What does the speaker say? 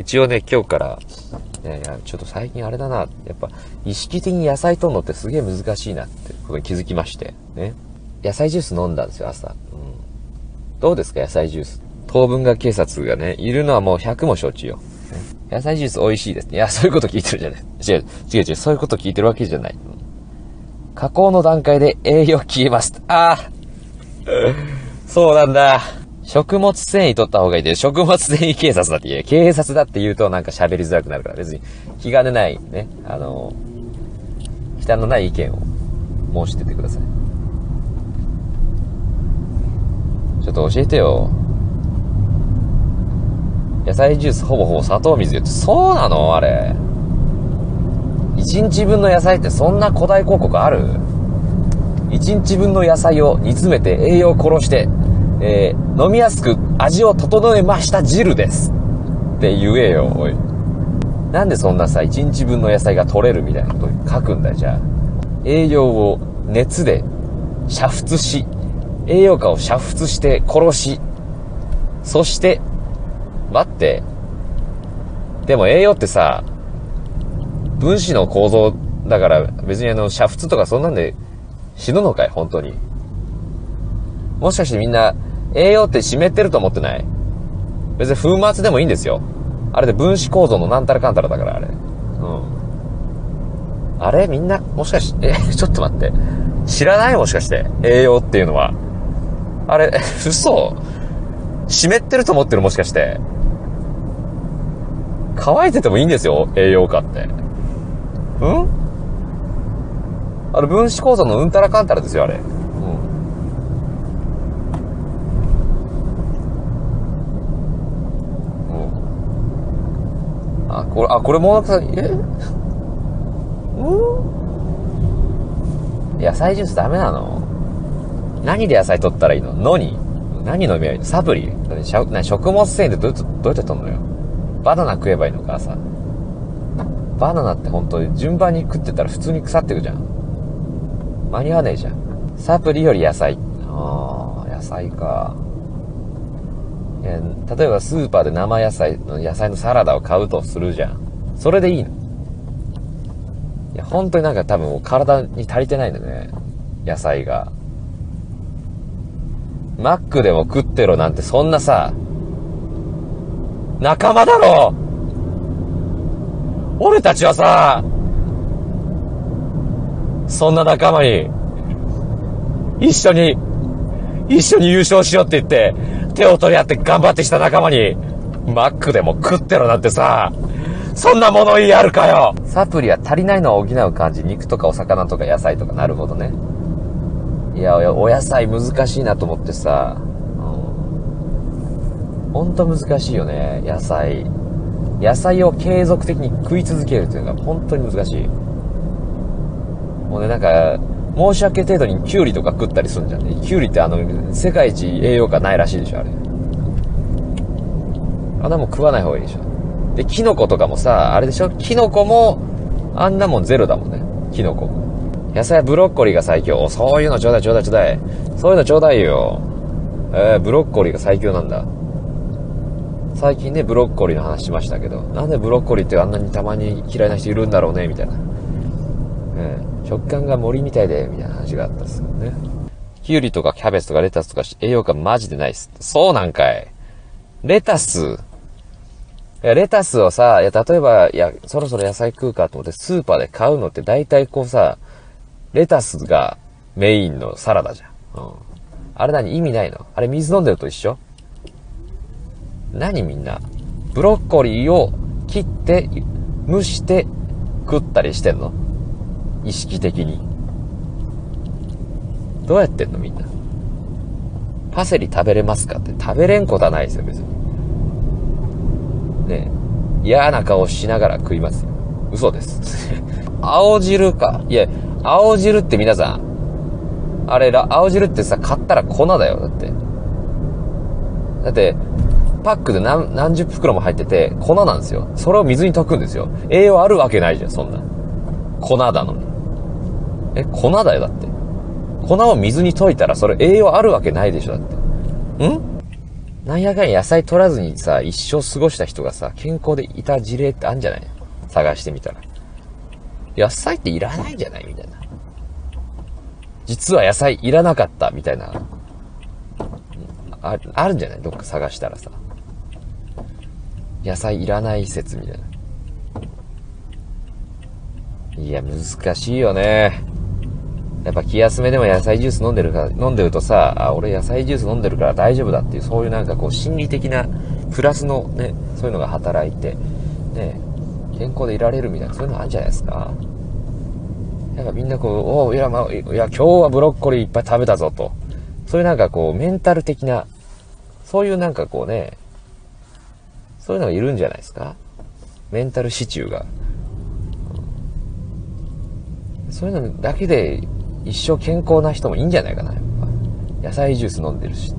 一応ね、今日から、いやいや、ちょっと最近あれだな、やっぱ、意識的に野菜取るのってすげえ難しいなってことに気づきまして、ね。野菜ジュース飲んだんですよ、朝。うん。どうですか、野菜ジュース。当分が警察がね、いるのはもう100も承知よ。野菜ジュース美味しいですね。いや、そういうこと聞いてるじゃない。違う、違う違う、そういうこと聞いてるわけじゃない。加工の段階で栄養消えます。ああそうなんだ。食物繊維取った方がいいで、食物繊維警察だって言え。警察だって言うとなんか喋りづらくなるから、別に気兼ねない、ね、あの、忌憚のない意見を申しててください。ちょっと教えてよ。野菜ジュースほぼほぼ砂糖水よって、そうなの？あれ。1日分の野菜ってそんな古代広告ある ?1 日分の野菜を煮詰めて栄養を殺してえー、飲みやすく味を整えました汁です。って言えよ、おい。なんでそんなさ、1日分の野菜が取れるみたいなこと書くんだ、じゃあ。栄養を熱で煮沸し、栄養価を煮沸して殺し、そして、待って。でも栄養ってさ、分子の構造だから別にあの、煮沸とかそんなんで死ぬのかい本当に。もしかしてみんな栄養って湿ってると思ってない？別に粉末でもいいんですよ。あれで分子構造のなんたらかんたらだから、あれ。うん。あれみんな、もしかして、え、ちょっと待って。知らないもしかして。栄養っていうのは。あれ、嘘湿ってると思ってるもしかして。乾いててもいいんですよ、栄養価って。うん？あれ分子構造のうんたらかんたらですよ、あれ。これ、あ、これもなんか、え？うん？野菜ジュースダメなの？何で野菜取ったらいいの？のに？何飲みゃいいの？サプリ？食物繊維ってどうどうやって取るのよ？バナナ食えばいいのかさ。バナナって本当に順番に食ってたら普通に腐ってくじゃん。間に合わねえじゃん。サプリより野菜。ああ、野菜か。えー、例えばスーパーで生野菜の野菜のサラダを買うとするじゃん。それでいいの？いや、本当になんか多分体に足りてないんだね。野菜が。マックでも食ってろなんてそんなさ、仲間だろ俺たちはさ、そんな仲間に、一緒に、一緒に優勝しようって言って、手を取り合って頑張ってきた仲間に、マックでも食ってろなんてさ、そんな物言いあるかよサプリは足りないのを補う感じ。肉とかお魚とか野菜とかなるほどね。いや、お野菜難しいなと思ってさ、うん。ほんと難しいよね、野菜。野菜を継続的に食い続けるっていうのが本当に難しい。もうね、なんか、申し訳程度にキュウリとか食ったりするんじゃんね。キュウリってあの、世界一栄養価ないらしいでしょ、あれ。あんなもん食わない方がいいでしょ。で、キノコとかもさ、あれでしょ？キノコも、あんなもんゼロだもんね。キノコも。野菜ブロッコリーが最強。そういうのちょうだいちょうだいちょうだい。そういうのちょうだいよ。えー、ブロッコリーが最強なんだ。最近ね、ブロッコリーの話しましたけど、なんでブロッコリーってあんなにたまに嫌いな人いるんだろうね、みたいな。えー、食感が森みたいで、みたいな話があったっすよね。キュウリとかキャベツとかレタスとか栄養価マジでないっす。そうなんかい。レタス。いや、レタスをさ、いや、例えば、いや、そろそろ野菜食うかと思ってスーパーで買うのって大体こうさ、レタスがメインのサラダじゃん。うん。あれ何意味ないの？あれ水飲んでると一緒？何みんな？ブロッコリーを切って、蒸して食ったりしてんの？意識的に。どうやってんのみんな。パセリ食べれますかって食べれんことはないですよ、別に。ね嫌な顔しながら食いますよ。嘘です。青汁か。いや、青汁って皆さん、あれ、青汁ってさ、買ったら粉だよ、だって。だって、パックで何、何十袋も入ってて、粉なんですよ。それを水に溶くんですよ。栄養あるわけないじゃん、そんな。粉だのに。え、粉だよ、だって。粉を水に溶いたらそれ栄養あるわけないでしょ、だって。ん？なんやかん野菜取らずにさ、一生過ごした人がさ、健康でいた事例ってあるんじゃない？探してみたら。野菜っていらないんじゃない？みたいな。実は野菜いらなかったみたいな。ああるんじゃない？どっか探したらさ。野菜いらない説みたいな。いや、難しいよね。やっぱ気休めでも野菜ジュース飲んでるか、飲んでるとさ、あ、俺野菜ジュース飲んでるから大丈夫だっていう、そういうなんかこう心理的なプラスのね、そういうのが働いて、ね、健康でいられるみたいな、そういうのあるんじゃないですか。なんかみんなこう、おいや、まあ、いや、今日はブロッコリーいっぱい食べたぞと。そういうなんかこう、メンタル的な、そういうなんかこうね、そういうのがいるんじゃないですか。メンタル支柱が。そういうのだけで一生健康な人もいいんじゃないかな、やっぱ。野菜ジュース飲んでるし。